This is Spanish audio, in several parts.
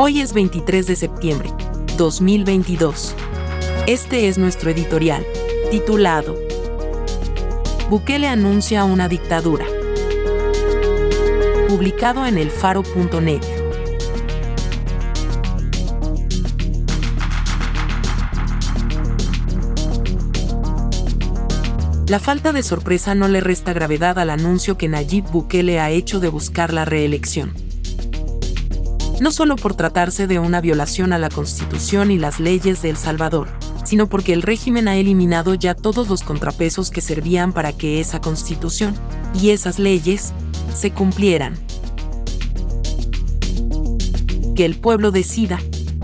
Hoy es 23 de septiembre, 2022. Este es nuestro editorial, titulado Bukele anuncia una dictadura. Publicado en elfaro.net. La falta de sorpresa no le resta gravedad al anuncio que Nayib Bukele ha hecho de buscar la reelección no solo por tratarse de una violación a la Constitución y las leyes de El Salvador, sino porque el régimen ha eliminado ya todos los contrapesos que servían para que esa Constitución y esas leyes se cumplieran. Que el pueblo decida,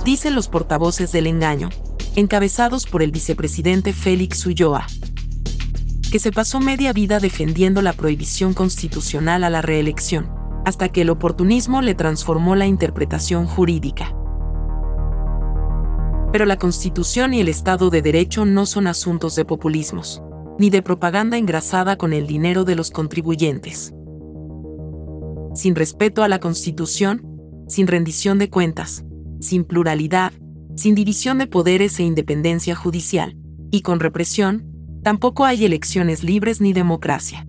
dicen los portavoces del engaño, encabezados por el vicepresidente Félix Ulloa, que se pasó media vida defendiendo la prohibición constitucional a la reelección hasta que el oportunismo le transformó la interpretación jurídica. Pero la Constitución y el Estado de Derecho no son asuntos de populismos, ni de propaganda engrasada con el dinero de los contribuyentes. Sin respeto a la Constitución, sin rendición de cuentas, sin pluralidad, sin división de poderes e independencia judicial, y con represión, tampoco hay elecciones libres ni democracia.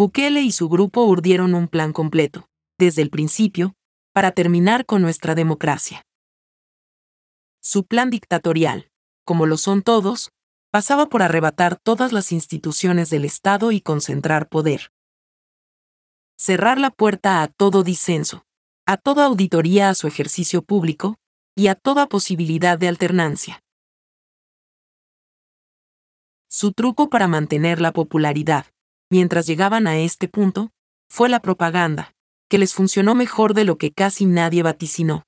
Bukele y su grupo urdieron un plan completo, desde el principio, para terminar con nuestra democracia. Su plan dictatorial, como lo son todos, pasaba por arrebatar todas las instituciones del Estado y concentrar poder. Cerrar la puerta a todo disenso, a toda auditoría a su ejercicio público y a toda posibilidad de alternancia. Su truco para mantener la popularidad, mientras llegaban a este punto, fue la propaganda, que les funcionó mejor de lo que casi nadie vaticinó.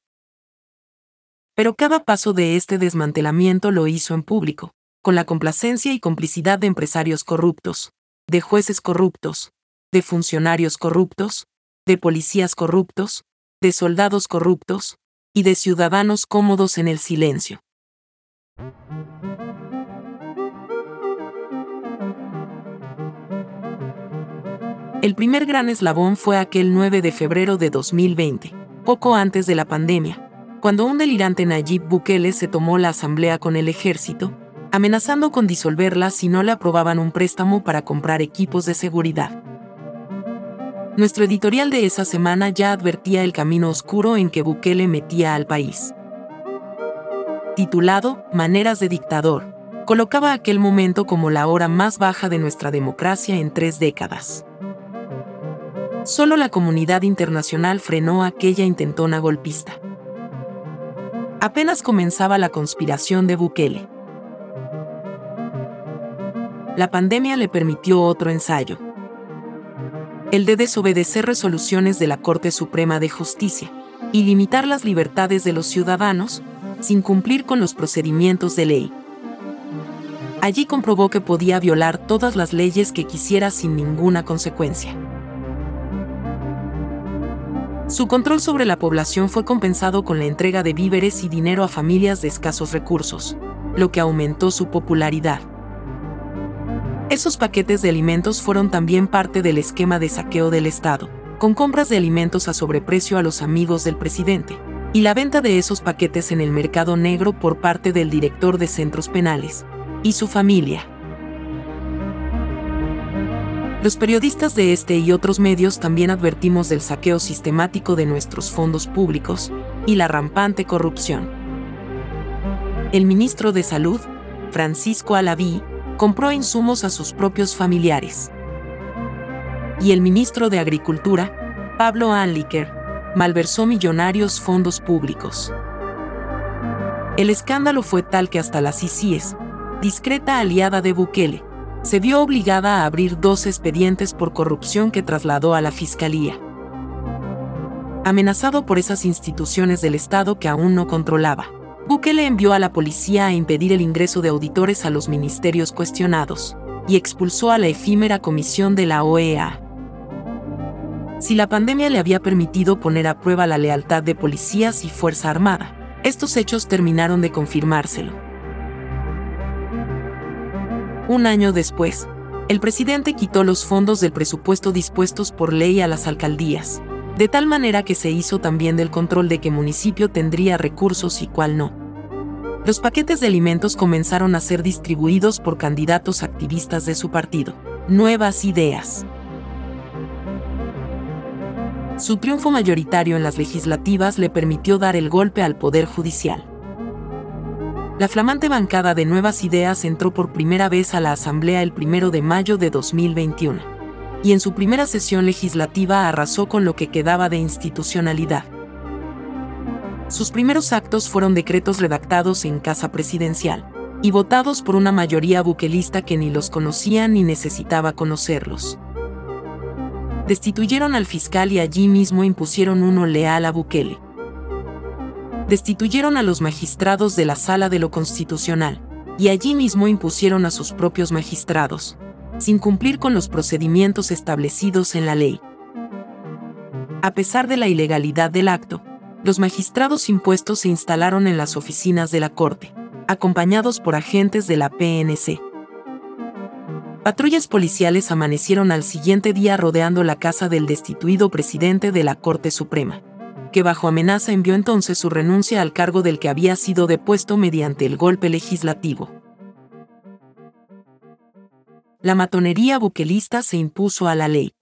Pero cada paso de este desmantelamiento lo hizo en público, con la complacencia y complicidad de empresarios corruptos, de jueces corruptos, de funcionarios corruptos, de policías corruptos, de soldados corruptos, y de ciudadanos cómodos en el silencio. El primer gran eslabón fue aquel 9 de febrero de 2020, poco antes de la pandemia, cuando un delirante Nayib Bukele se tomó la asamblea con el ejército, amenazando con disolverla si no le aprobaban un préstamo para comprar equipos de seguridad. Nuestro editorial de esa semana ya advertía el camino oscuro en que Bukele metía al país. Titulado Maneras de dictador, colocaba aquel momento como la hora más baja de nuestra democracia en tres décadas. Solo la comunidad internacional frenó aquella intentona golpista. Apenas comenzaba la conspiración de Bukele. La pandemia le permitió otro ensayo. El de desobedecer resoluciones de la Corte Suprema de Justicia y limitar las libertades de los ciudadanos sin cumplir con los procedimientos de ley. Allí comprobó que podía violar todas las leyes que quisiera sin ninguna consecuencia. Su control sobre la población fue compensado con la entrega de víveres y dinero a familias de escasos recursos, lo que aumentó su popularidad. Esos paquetes de alimentos fueron también parte del esquema de saqueo del Estado, con compras de alimentos a sobreprecio a los amigos del presidente, y la venta de esos paquetes en el mercado negro por parte del director de centros penales y su familia. Los periodistas de este y otros medios también advertimos del saqueo sistemático de nuestros fondos públicos y la rampante corrupción. El ministro de Salud, Francisco Alaví, compró insumos a sus propios familiares. Y el ministro de Agricultura, Pablo Anliker, malversó millonarios fondos públicos. El escándalo fue tal que hasta la CICIES, discreta aliada de Bukele, se vio obligada a abrir dos expedientes por corrupción que trasladó a la Fiscalía. amenazado por esas instituciones del Estado que aún no controlaba. Bukele envió a la policía a impedir el ingreso de auditores a los ministerios cuestionados y expulsó a la efímera comisión de la OEA. Si la pandemia le había permitido poner a prueba la lealtad de policías y Fuerza Armada, estos hechos terminaron de confirmárselo. Un año después, el presidente quitó los fondos del presupuesto dispuestos por ley a las alcaldías, de tal manera que se hizo también del control de qué municipio tendría recursos y cuál no. Los paquetes de alimentos comenzaron a ser distribuidos por candidatos activistas de su partido. Nuevas ideas. Su triunfo mayoritario en las legislativas le permitió dar el golpe al Poder Judicial. La flamante bancada de Nuevas Ideas entró por primera vez a la Asamblea el 1 de mayo de 2021, y en su primera sesión legislativa arrasó con lo que quedaba de institucionalidad. Sus primeros actos fueron decretos redactados en Casa Presidencial, y votados por una mayoría buquelista que ni los conocía ni necesitaba conocerlos destituyeron al fiscal y allí mismo impusieron uno leal a Bukele. Destituyeron a los magistrados de la Sala de lo Constitucional, y allí mismo impusieron a sus propios magistrados, sin cumplir con los procedimientos establecidos en la ley. A pesar de la ilegalidad del acto, los magistrados impuestos se instalaron en las oficinas de la Corte, acompañados por agentes de la PNC. Patrullas policiales amanecieron al siguiente día rodeando la casa del destituido presidente de la Corte Suprema, que bajo amenaza envió entonces su renuncia al cargo del que había sido depuesto mediante el golpe legislativo. La matonería buquelista se impuso a la ley.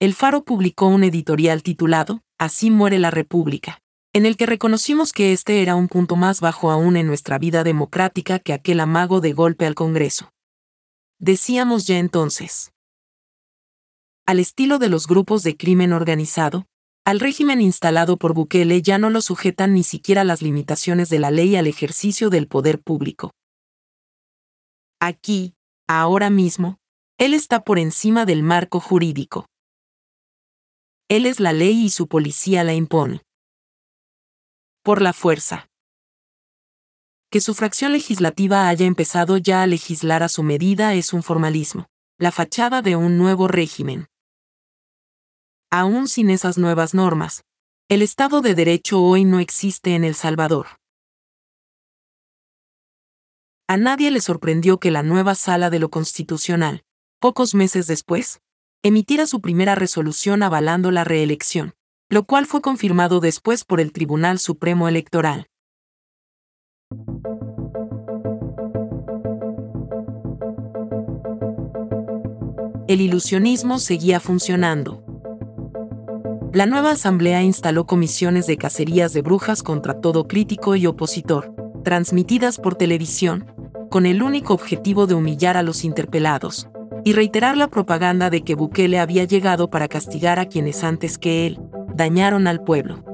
El Faro publicó un editorial titulado Así muere la República en el que reconocimos que este era un punto más bajo aún en nuestra vida democrática que aquel amago de golpe al Congreso. Decíamos ya entonces. Al estilo de los grupos de crimen organizado, al régimen instalado por Bukele ya no lo sujetan ni siquiera las limitaciones de la ley al ejercicio del poder público. Aquí, ahora mismo, él está por encima del marco jurídico. Él es la ley y su policía la impone por la fuerza. Que su fracción legislativa haya empezado ya a legislar a su medida es un formalismo, la fachada de un nuevo régimen. Aún sin esas nuevas normas, el Estado de Derecho hoy no existe en El Salvador. A nadie le sorprendió que la nueva sala de lo constitucional, pocos meses después, emitiera su primera resolución avalando la reelección lo cual fue confirmado después por el Tribunal Supremo Electoral. El ilusionismo seguía funcionando. La nueva asamblea instaló comisiones de cacerías de brujas contra todo crítico y opositor, transmitidas por televisión, con el único objetivo de humillar a los interpelados, y reiterar la propaganda de que Bukele había llegado para castigar a quienes antes que él, dañaron al pueblo.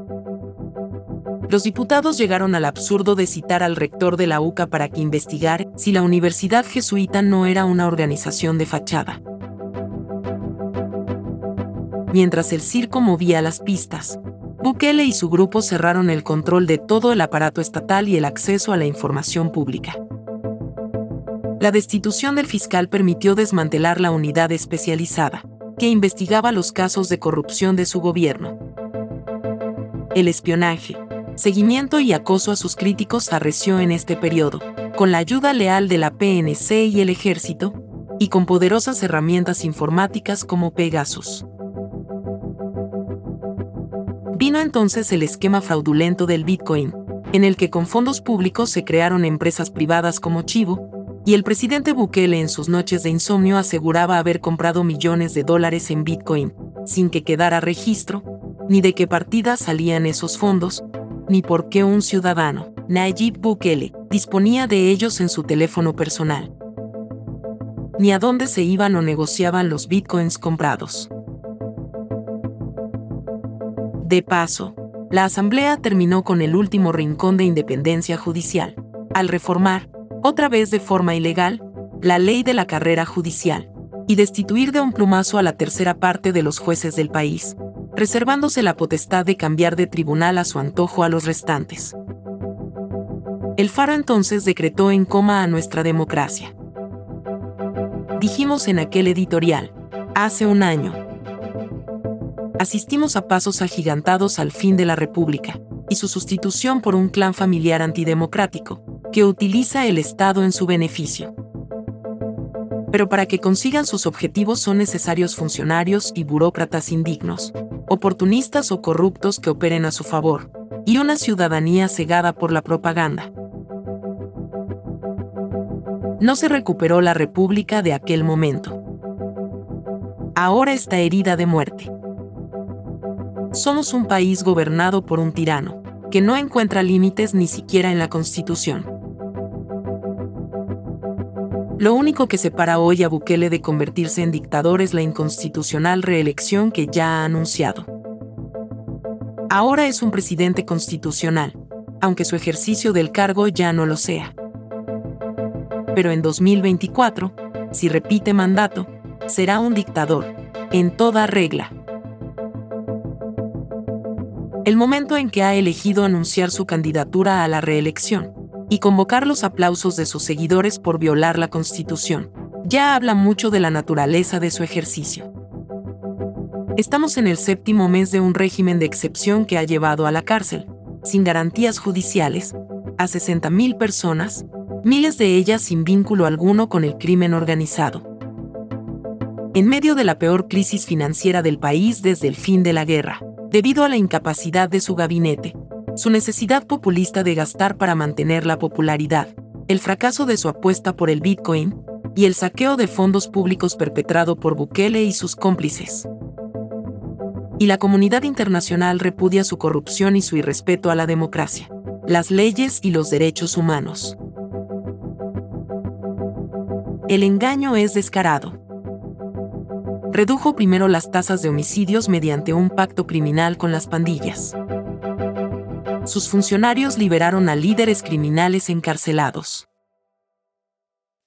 Los diputados llegaron al absurdo de citar al rector de la UCA para que investigara si la universidad jesuita no era una organización de fachada. Mientras el circo movía las pistas, Bukele y su grupo cerraron el control de todo el aparato estatal y el acceso a la información pública. La destitución del fiscal permitió desmantelar la unidad especializada, que investigaba los casos de corrupción de su gobierno. El espionaje, seguimiento y acoso a sus críticos arreció en este periodo, con la ayuda leal de la PNC y el ejército, y con poderosas herramientas informáticas como Pegasus. Vino entonces el esquema fraudulento del Bitcoin, en el que con fondos públicos se crearon empresas privadas como Chivo, y el presidente Bukele en sus noches de insomnio aseguraba haber comprado millones de dólares en Bitcoin, sin que quedara registro, ni de qué partida salían esos fondos, ni por qué un ciudadano, Nayib Bukele, disponía de ellos en su teléfono personal, ni a dónde se iban o negociaban los bitcoins comprados. De paso, la Asamblea terminó con el último rincón de independencia judicial, al reformar, otra vez de forma ilegal, la ley de la carrera judicial, y destituir de un plumazo a la tercera parte de los jueces del país, reservándose la potestad de cambiar de tribunal a su antojo a los restantes. El Faro entonces decretó en coma a nuestra democracia. Dijimos en aquel editorial, hace un año. Asistimos a pasos agigantados al fin de la República y su sustitución por un clan familiar antidemocrático, que utiliza el Estado en su beneficio pero para que consigan sus objetivos son necesarios funcionarios y burócratas indignos, oportunistas o corruptos que operen a su favor, y una ciudadanía cegada por la propaganda. No se recuperó la República de aquel momento. Ahora está herida de muerte. Somos un país gobernado por un tirano, que no encuentra límites ni siquiera en la Constitución. Lo único que separa hoy a Bukele de convertirse en dictador es la inconstitucional reelección que ya ha anunciado. Ahora es un presidente constitucional, aunque su ejercicio del cargo ya no lo sea. Pero en 2024, si repite mandato, será un dictador, en toda regla. El momento en que ha elegido anunciar su candidatura a la reelección y convocar los aplausos de sus seguidores por violar la Constitución. Ya habla mucho de la naturaleza de su ejercicio. Estamos en el séptimo mes de un régimen de excepción que ha llevado a la cárcel, sin garantías judiciales, a 60.000 personas, miles de ellas sin vínculo alguno con el crimen organizado. En medio de la peor crisis financiera del país desde el fin de la guerra, debido a la incapacidad de su gabinete, su necesidad populista de gastar para mantener la popularidad, el fracaso de su apuesta por el Bitcoin y el saqueo de fondos públicos perpetrado por Bukele y sus cómplices. Y la comunidad internacional repudia su corrupción y su irrespeto a la democracia, las leyes y los derechos humanos. El engaño es descarado. Redujo primero las tasas de homicidios mediante un pacto criminal con las pandillas sus funcionarios liberaron a líderes criminales encarcelados.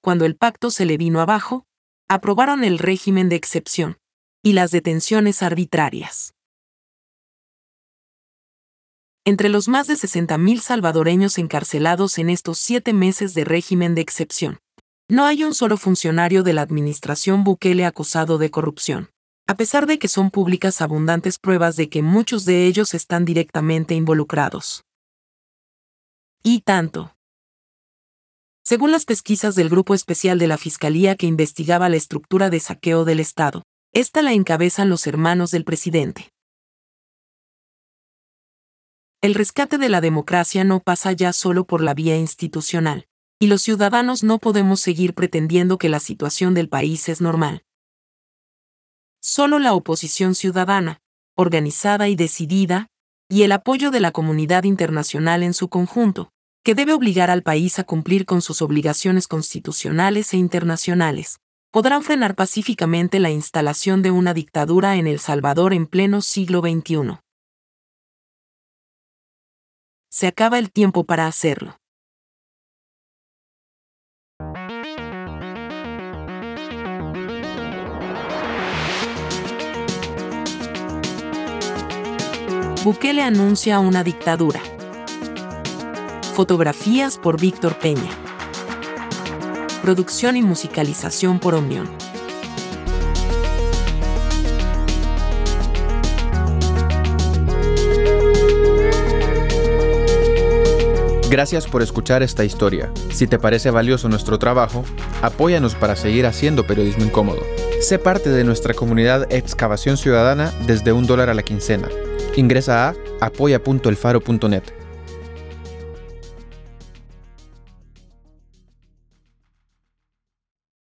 Cuando el pacto se le vino abajo, aprobaron el régimen de excepción y las detenciones arbitrarias. Entre los más de 60.000 salvadoreños encarcelados en estos siete meses de régimen de excepción, no hay un solo funcionario de la administración Bukele acusado de corrupción a pesar de que son públicas abundantes pruebas de que muchos de ellos están directamente involucrados. Y tanto. Según las pesquisas del Grupo Especial de la Fiscalía que investigaba la estructura de saqueo del Estado, esta la encabezan los hermanos del presidente. El rescate de la democracia no pasa ya solo por la vía institucional, y los ciudadanos no podemos seguir pretendiendo que la situación del país es normal. Solo la oposición ciudadana, organizada y decidida, y el apoyo de la comunidad internacional en su conjunto, que debe obligar al país a cumplir con sus obligaciones constitucionales e internacionales, podrán frenar pacíficamente la instalación de una dictadura en El Salvador en pleno siglo XXI. Se acaba el tiempo para hacerlo. Bukele anuncia una dictadura. Fotografías por Víctor Peña. Producción y musicalización por Omnion. Gracias por escuchar esta historia. Si te parece valioso nuestro trabajo, apóyanos para seguir haciendo periodismo incómodo. Sé parte de nuestra comunidad Excavación Ciudadana desde un dólar a la quincena Ingresa a apoya.elfaro.net.